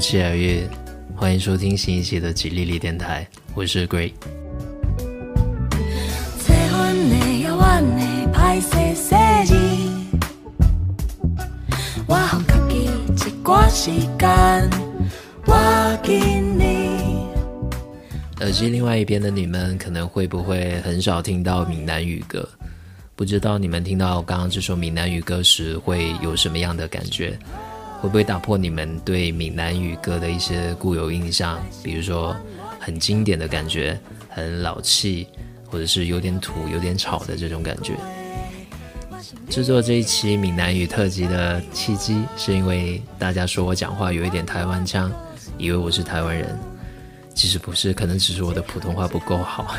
期而遇。欢迎收听新一期的吉利利电台，我是 Gray。切阮的遥远的歹势细字，我予家己一寡时间，我见你。耳机另外一边的你们，可能会不会很少听到闽南语歌？不知道你们听到刚刚这首闽南语歌时，会有什么样的感觉？会不会打破你们对闽南语歌的一些固有印象？比如说很经典的感觉，很老气，或者是有点土、有点吵的这种感觉。制作这一期闽南语特辑的契机，是因为大家说我讲话有一点台湾腔，以为我是台湾人。其实不是，可能只是我的普通话不够好。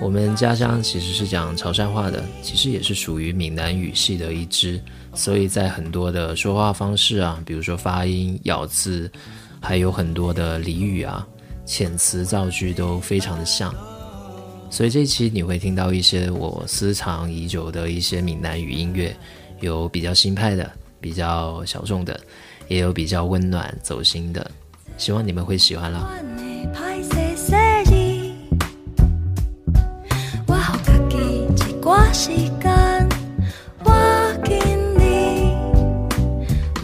我们家乡其实是讲潮汕话的，其实也是属于闽南语系的一支，所以在很多的说话方式啊，比如说发音、咬字，还有很多的俚语啊、遣词造句都非常的像。所以这一期你会听到一些我私藏已久的一些闽南语音乐，有比较新派的，比较小众的，也有比较温暖走心的，希望你们会喜欢啦。你，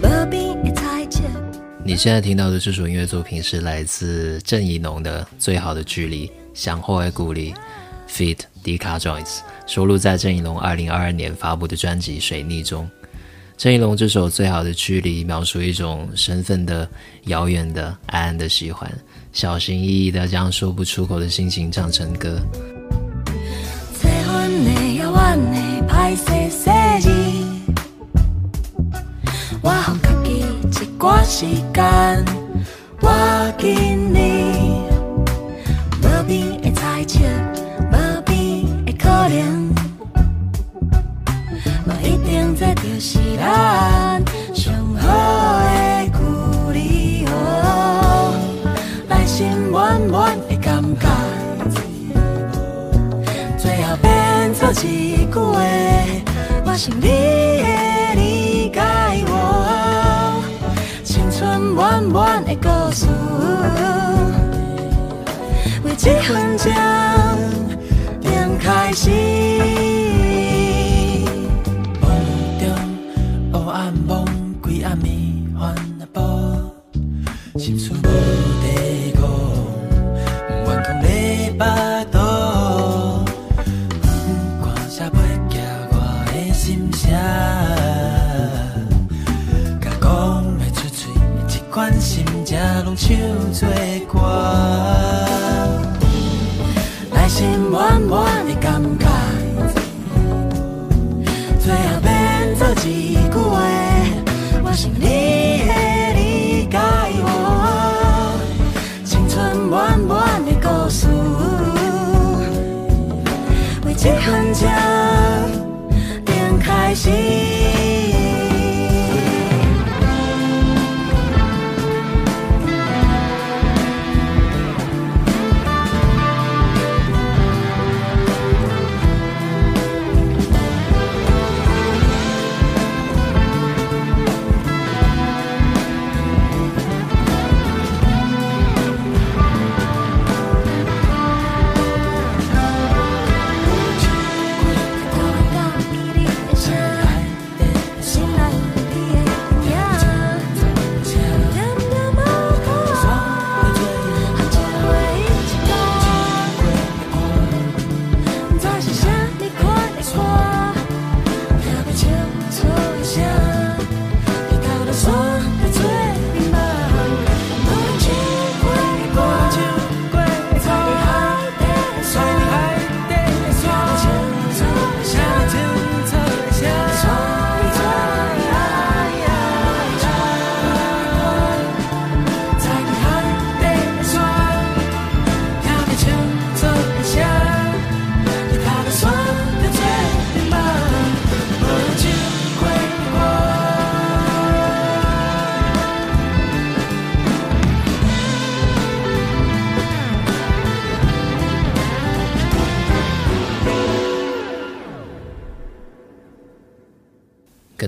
无边的彩色。你现在听到的这首音乐作品是来自郑怡农的《最好的距离》，想后爱故里 feat. Dika Joyce，收录在郑怡农二零二二年发布的专辑《水逆》中。郑怡农这首《最好的距离》描述一种身份的遥远的、暗暗的喜欢，小心翼翼的将说不出口的心情唱成歌。时间，我见你，无边的猜测，无边的可能，无一定这就是咱上好的距离。哦，内心满满的感觉。最后变作一句话，我想你为这心满满的感觉，最后变做一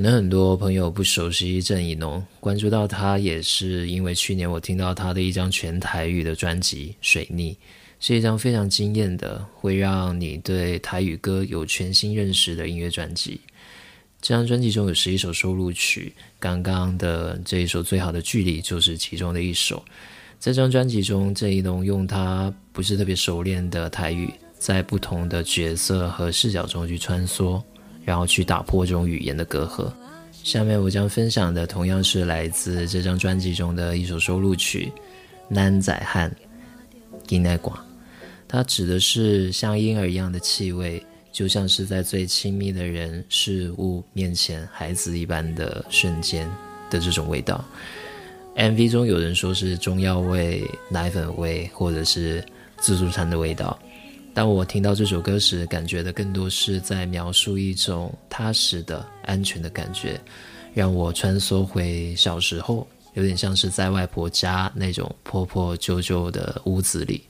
可能很多朋友不熟悉郑怡农，关注到他也是因为去年我听到他的一张全台语的专辑《水逆》，是一张非常惊艳的，会让你对台语歌有全新认识的音乐专辑。这张专辑中有十一首收录曲，刚刚的这一首《最好的距离》就是其中的一首。在这张专辑中，郑怡农用他不是特别熟练的台语，在不同的角色和视角中去穿梭。然后去打破这种语言的隔阂。下面我将分享的同样是来自这张专辑中的一首收录曲《男仔汉》，金奈寡。它指的是像婴儿一样的气味，就像是在最亲密的人事物面前孩子一般的瞬间的这种味道。MV 中有人说是中药味、奶粉味，或者是自助餐的味道。当我听到这首歌时，感觉的更多是在描述一种踏实的、安全的感觉，让我穿梭回小时候，有点像是在外婆家那种破破旧旧的屋子里。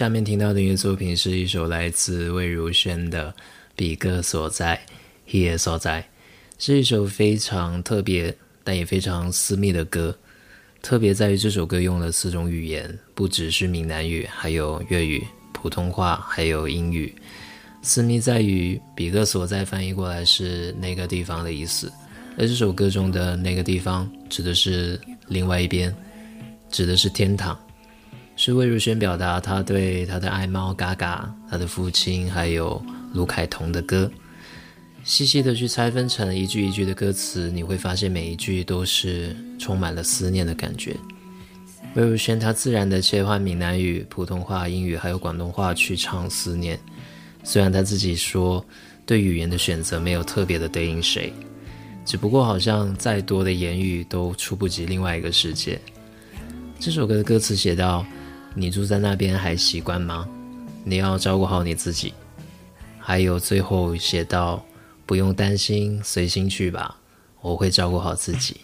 下面听到的音乐作品是一首来自魏如萱的《比个所在》，Here 所在，是一首非常特别但也非常私密的歌。特别在于这首歌用了四种语言，不只是闽南语，还有粤语、普通话，还有英语。私密在于“比个所在”翻译过来是那个地方的意思，而这首歌中的那个地方指的是另外一边，指的是天堂。是魏如萱表达她对她的爱猫嘎嘎、她的父亲还有卢凯彤的歌。细细的去拆分成一句一句的歌词，你会发现每一句都是充满了思念的感觉。魏如萱她自然的切换闽南语、普通话、英语还有广东话去唱思念。虽然她自己说对语言的选择没有特别的对应谁，只不过好像再多的言语都出不及另外一个世界。这首歌的歌词写道。你住在那边还习惯吗？你要照顾好你自己。还有最后写到，不用担心，随心去吧，我会照顾好自己。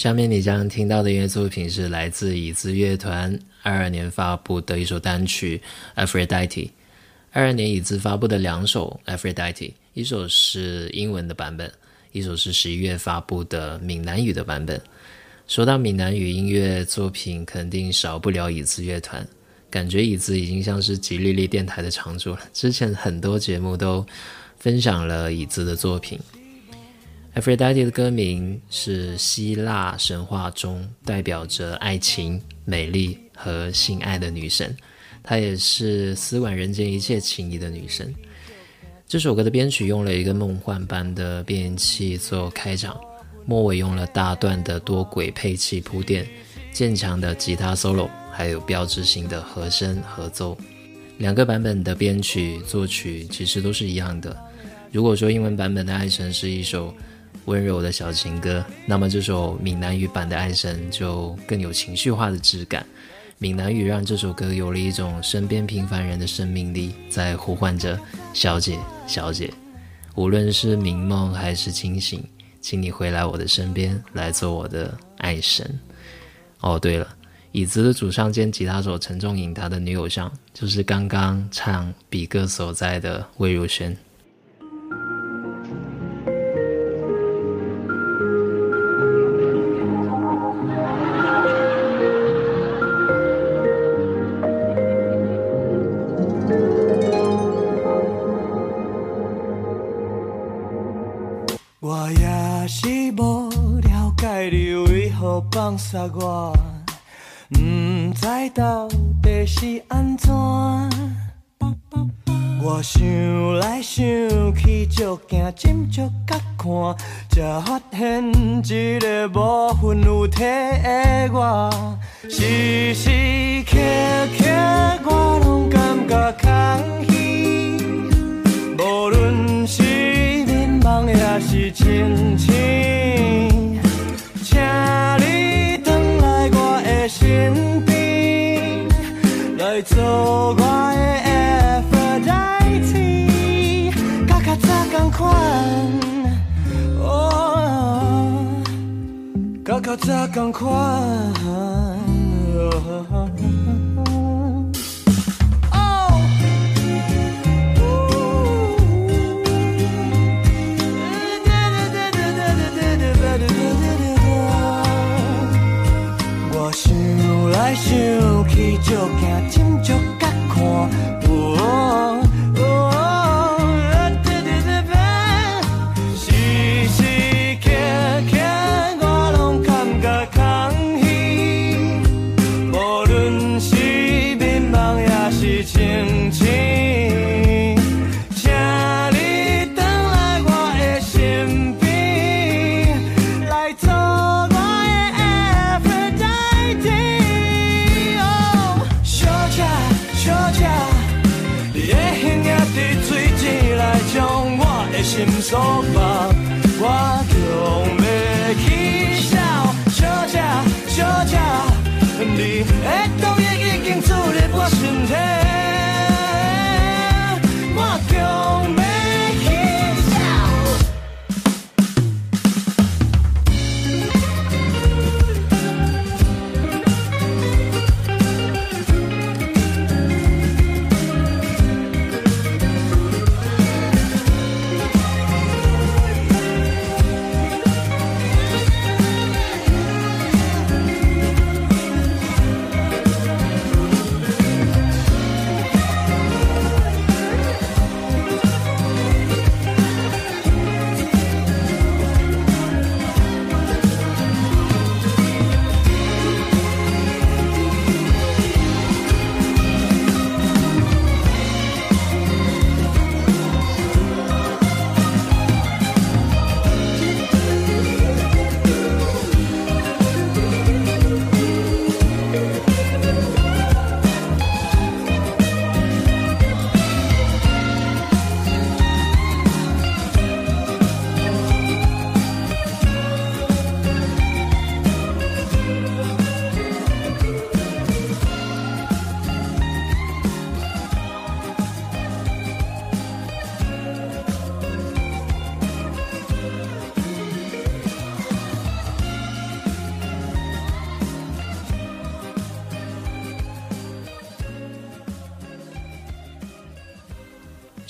下面你将听到的音乐作品是来自椅子乐团二二年发布的一首单曲《Aphrodite》。二二年椅子发布的两首《Aphrodite》，一首是英文的版本，一首是十一月发布的闽南语的版本。说到闽南语音乐作品，肯定少不了椅子乐团。感觉椅子已经像是吉利利电台的常驻了，之前很多节目都分享了椅子的作品。Aphrodite 的歌名是希腊神话中代表着爱情、美丽和性爱的女神，她也是司管人间一切情谊的女神。这首歌的编曲用了一个梦幻般的变音器做开场，末尾用了大段的多轨配器铺垫，渐强的吉他 solo，还有标志性的和声合奏。两个版本的编曲作曲其实都是一样的。如果说英文版本的《爱神》是一首。温柔的小情歌，那么这首闽南语版的《爱神》就更有情绪化的质感。闽南语让这首歌有了一种身边平凡人的生命力，在呼唤着“小姐，小姐”。无论是明梦还是清醒，请你回来我的身边，来做我的爱神。哦，对了，椅子的主唱兼吉他手陈仲颖，他的女友像就是刚刚唱《比歌所在》的魏如萱。快。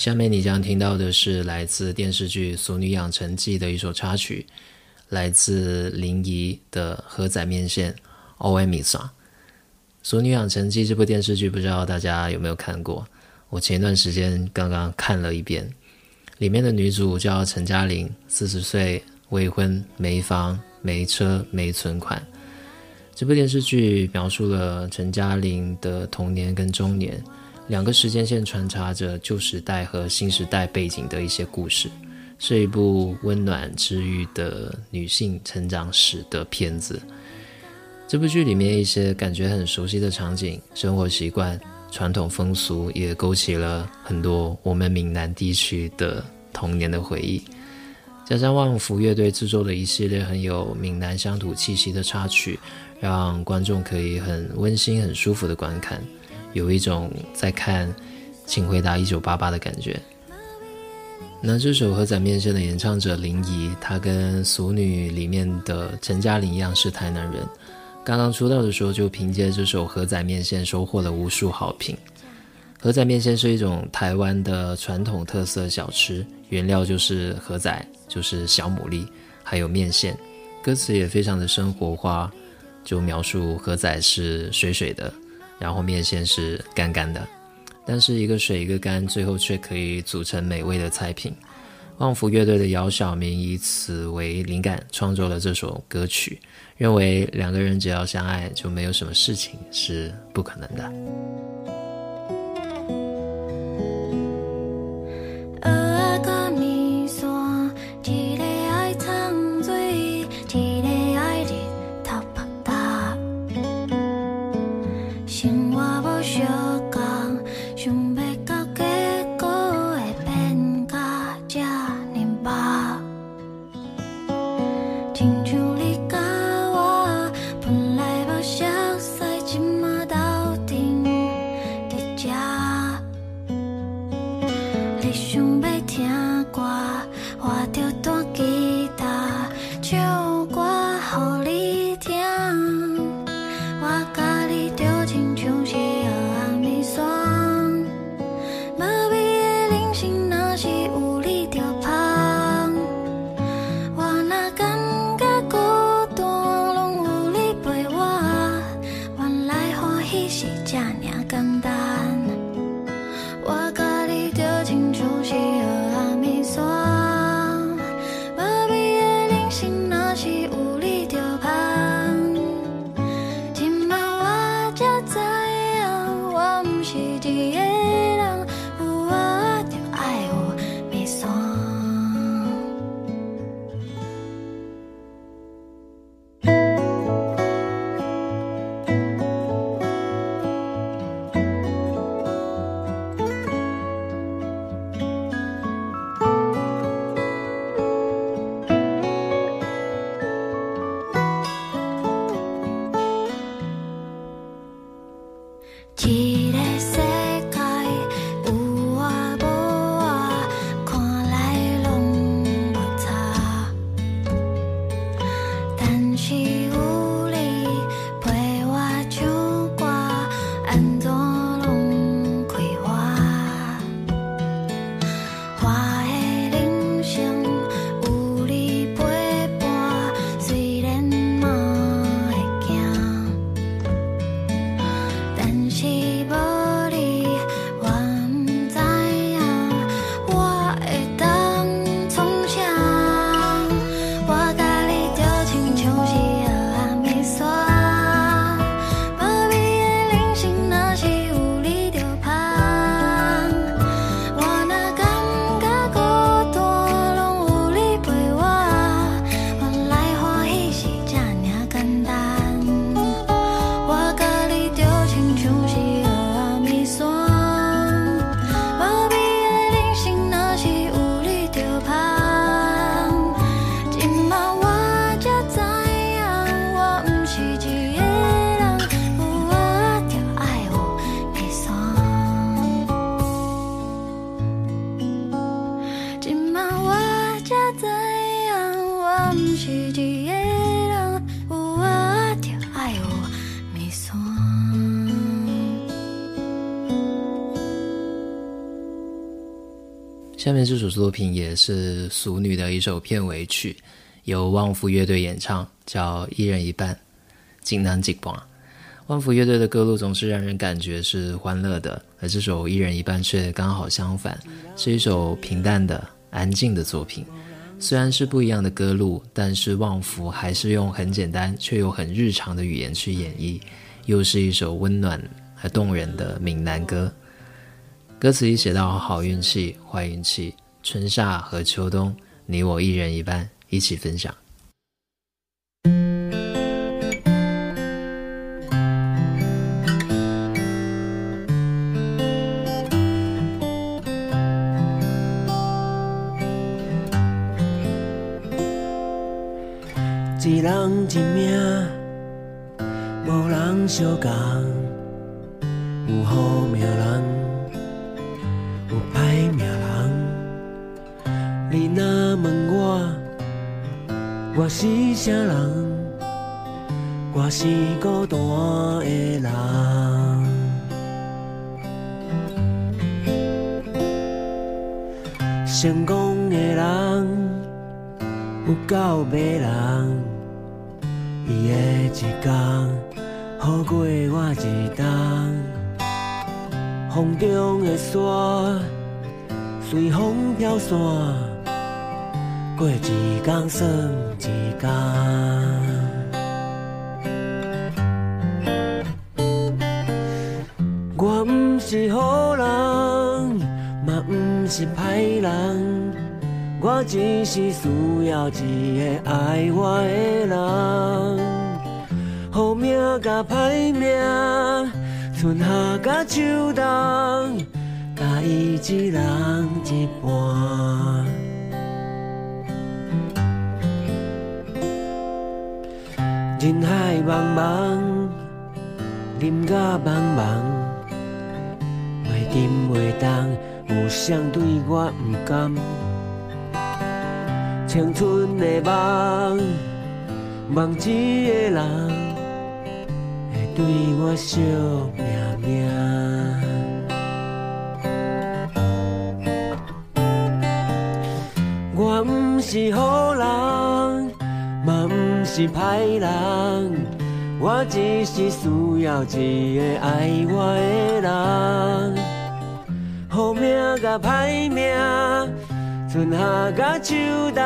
下面你将听到的是来自电视剧《俗女养成记》的一首插曲，来自林怡的《河仔面线》。O M I S A，《俗女养成记》这部电视剧不知道大家有没有看过？我前一段时间刚刚看了一遍，里面的女主叫陈嘉玲，四十岁，未婚，没房、没车、没存款。这部电视剧描述了陈嘉玲的童年跟中年。两个时间线穿插着旧时代和新时代背景的一些故事，是一部温暖治愈的女性成长史的片子。这部剧里面一些感觉很熟悉的场景、生活习惯、传统风俗，也勾起了很多我们闽南地区的童年的回忆。加上旺福乐队制作的一系列很有闽南乡土气息的插曲，让观众可以很温馨、很舒服的观看。有一种在看《请回答一九八八》的感觉。那这首《河仔面线》的演唱者林怡，她跟《俗女》里面的陈嘉玲一样是台南人。刚刚出道的时候就凭借这首《河仔面线》收获了无数好评。河仔面线是一种台湾的传统特色小吃，原料就是河仔，就是小牡蛎，还有面线。歌词也非常的生活化，就描述河仔是水水的。然后面线是干干的，但是一个水一个干，最后却可以组成美味的菜品。旺福乐队的姚晓明以此为灵感创作了这首歌曲，认为两个人只要相爱，就没有什么事情是不可能的。作品也是《俗女》的一首片尾曲，由旺福乐队演唱，叫《一人一半》。锦囊锦光，旺福乐队的歌路总是让人感觉是欢乐的，而这首《一人一半》却刚好相反，是一首平淡的、安静的作品。虽然是不一样的歌路，但是旺福还是用很简单却又很日常的语言去演绎，又是一首温暖而动人的闽南歌。歌词里写到：“好运气、坏运气，春夏和秋冬，你我一人一半，一起分享。”一人一命，无人相共，有好是啥人？我是孤单的人。成功的人有够迷人，伊的一天好过我一冬。风中的沙，随风飘散，过一天算一天。我不是好人，嘛不是歹人，我只是需要一个爱我的人。好命甲歹命。春夏甲秋冬，甲伊一人一半。海茫茫，人甲茫茫，袂沉袂动，有谁对我不甘？青春的梦，梦一个人。会对我惜命命，我不是好人，是歹人，我只是需要一个爱我的人。好命甲歹命，春夏甲秋冬，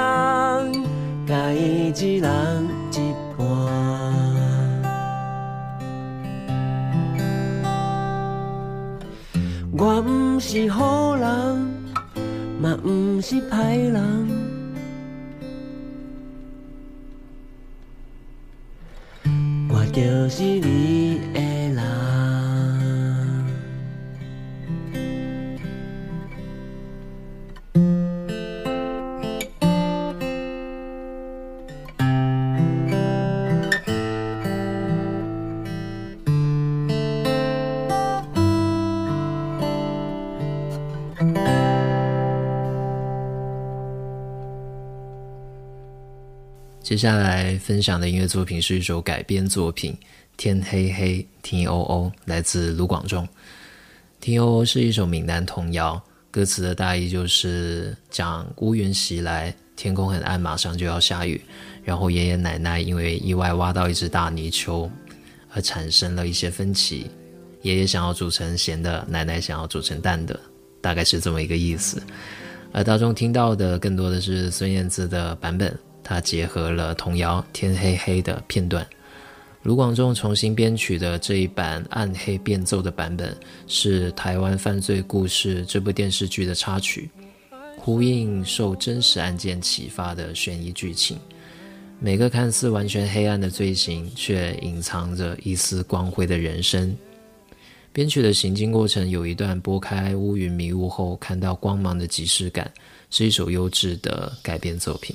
甲伊一人一半。我不是好人，嘛不是歹人，就是你。接下来分享的音乐作品是一首改编作品《天黑黑》，T O O，来自卢广仲。T O O 是一首闽南童谣，歌词的大意就是讲乌云袭来，天空很暗，马上就要下雨。然后爷爷奶奶因为意外挖到一只大泥鳅，而产生了一些分歧。爷爷想要煮成咸的，奶奶想要煮成淡的，大概是这么一个意思。而大众听到的更多的是孙燕姿的版本。他结合了童谣《天黑黑》的片段，卢广仲重新编曲的这一版暗黑变奏的版本，是台湾犯罪故事这部电视剧的插曲，呼应受真实案件启发的悬疑剧情。每个看似完全黑暗的罪行，却隐藏着一丝光辉的人生。编曲的行进过程有一段拨开乌云迷雾后看到光芒的即视感，是一首优质的改编作品。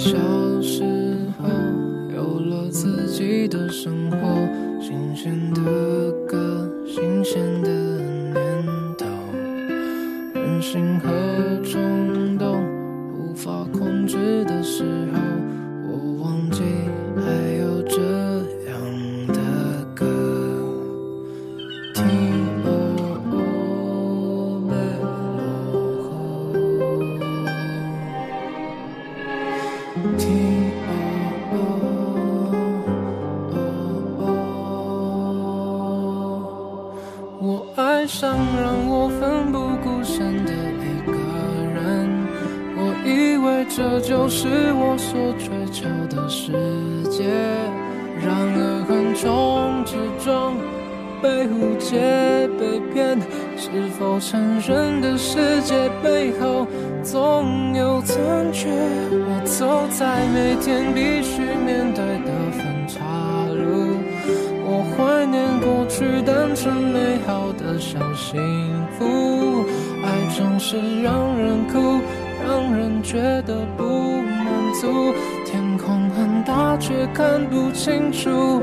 小时候，有了自己的生活，新鲜的歌，新鲜的念头，任性和冲动无法控制的时是我所追求的世界，然而横冲直撞，被误解、被骗，是否成人的世界背后总有残缺？我走在每天必须面对的分岔路，我怀念过去单纯美好的小幸福。爱总是让人哭，让人觉得不天空很大，却看不清楚，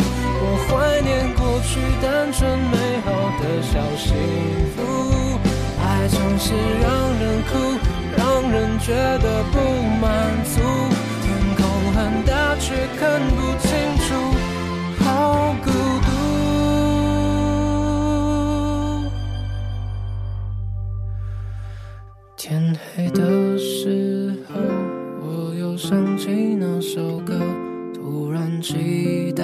怀念过去单纯美好的小幸福，爱总是让人哭，让人觉得不满足。天空很大，却看不清楚，好孤独。天黑的时候，我又想起那首歌，突然期待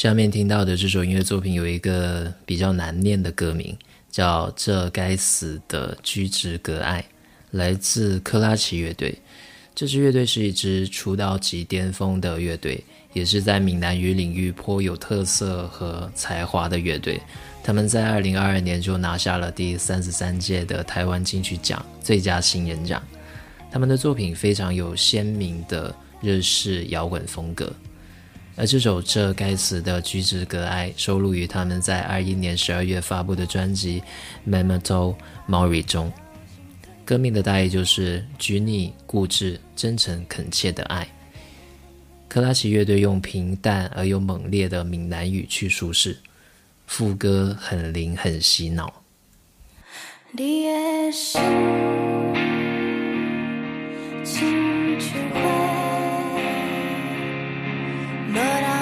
下面听到的这首音乐作品有一个比较难念的歌名，叫《这该死的居之隔爱》，来自克拉奇乐队。这支乐队是一支出道即巅峰的乐队，也是在闽南语领域颇有特色和才华的乐队。他们在二零二二年就拿下了第三十三届的台湾金曲奖最佳新人奖。他们的作品非常有鲜明的日式摇滚风格。而这首《这该死的居之隔爱》收录于他们在二一年十二月发布的专辑《Memento Mori》中，歌名的大意就是拘泥、固执、真诚、恳切的爱。克拉奇乐队用平淡而又猛烈的闽南语去叙事，副歌很灵很洗脑。你的心，亲像花，无人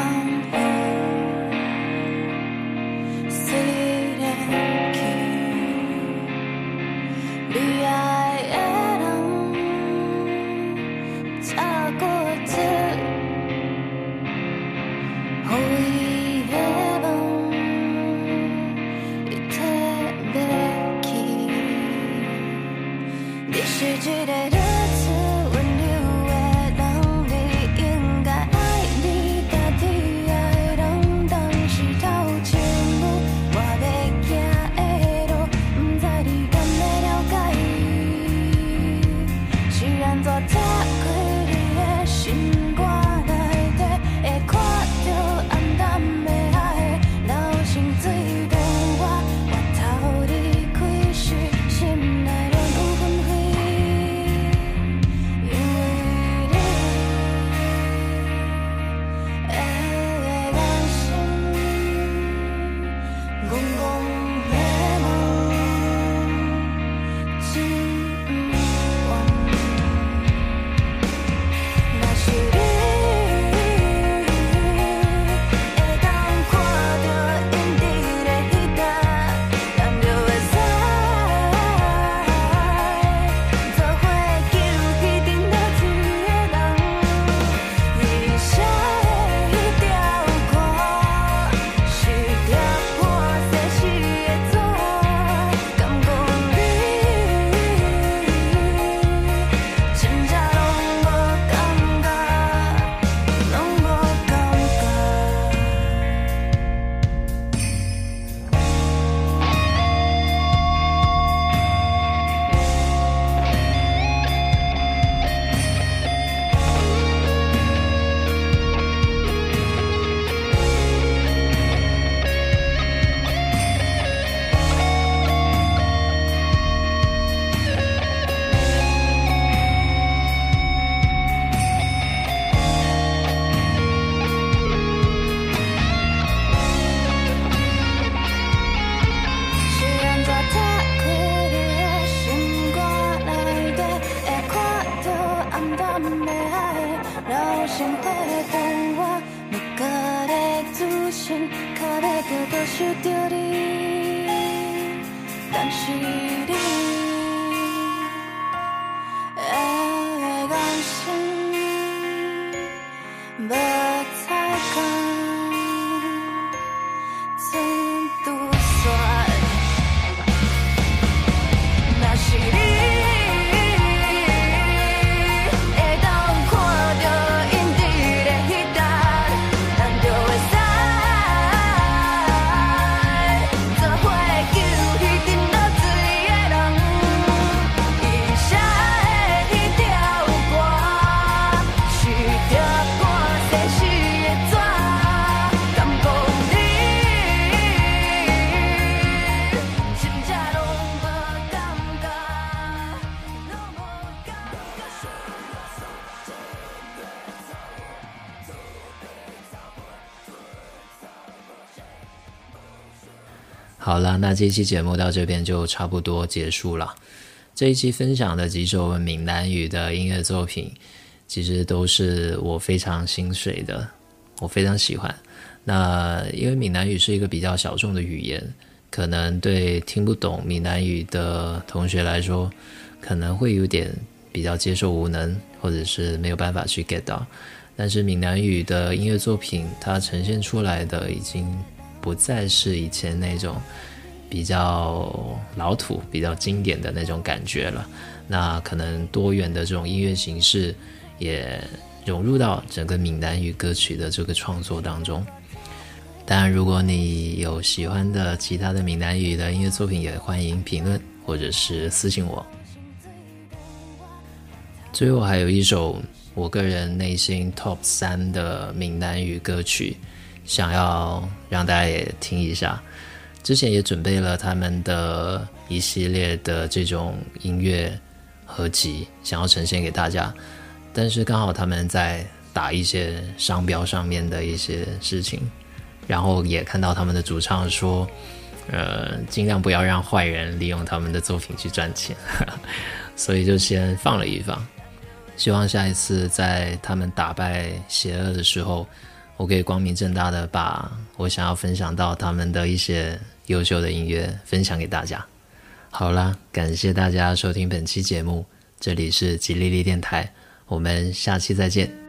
无那这期节目到这边就差不多结束了。这一期分享的几首闽南语的音乐作品，其实都是我非常心水的，我非常喜欢。那因为闽南语是一个比较小众的语言，可能对听不懂闽南语的同学来说，可能会有点比较接受无能，或者是没有办法去 get 到。但是闽南语的音乐作品，它呈现出来的已经不再是以前那种比较老土、比较经典的那种感觉了。那可能多元的这种音乐形式也融入到整个闽南语歌曲的这个创作当中。当然，如果你有喜欢的其他的闽南语的音乐作品，也欢迎评论或者是私信我。最后还有一首我个人内心 top 三的闽南语歌曲，想要让大家也听一下。之前也准备了他们的一系列的这种音乐合集，想要呈现给大家，但是刚好他们在打一些商标上面的一些事情，然后也看到他们的主唱说，呃，尽量不要让坏人利用他们的作品去赚钱，所以就先放了一放。希望下一次在他们打败邪恶的时候，我可以光明正大的把我想要分享到他们的一些优秀的音乐分享给大家。好啦，感谢大家收听本期节目，这里是吉利利电台，我们下期再见。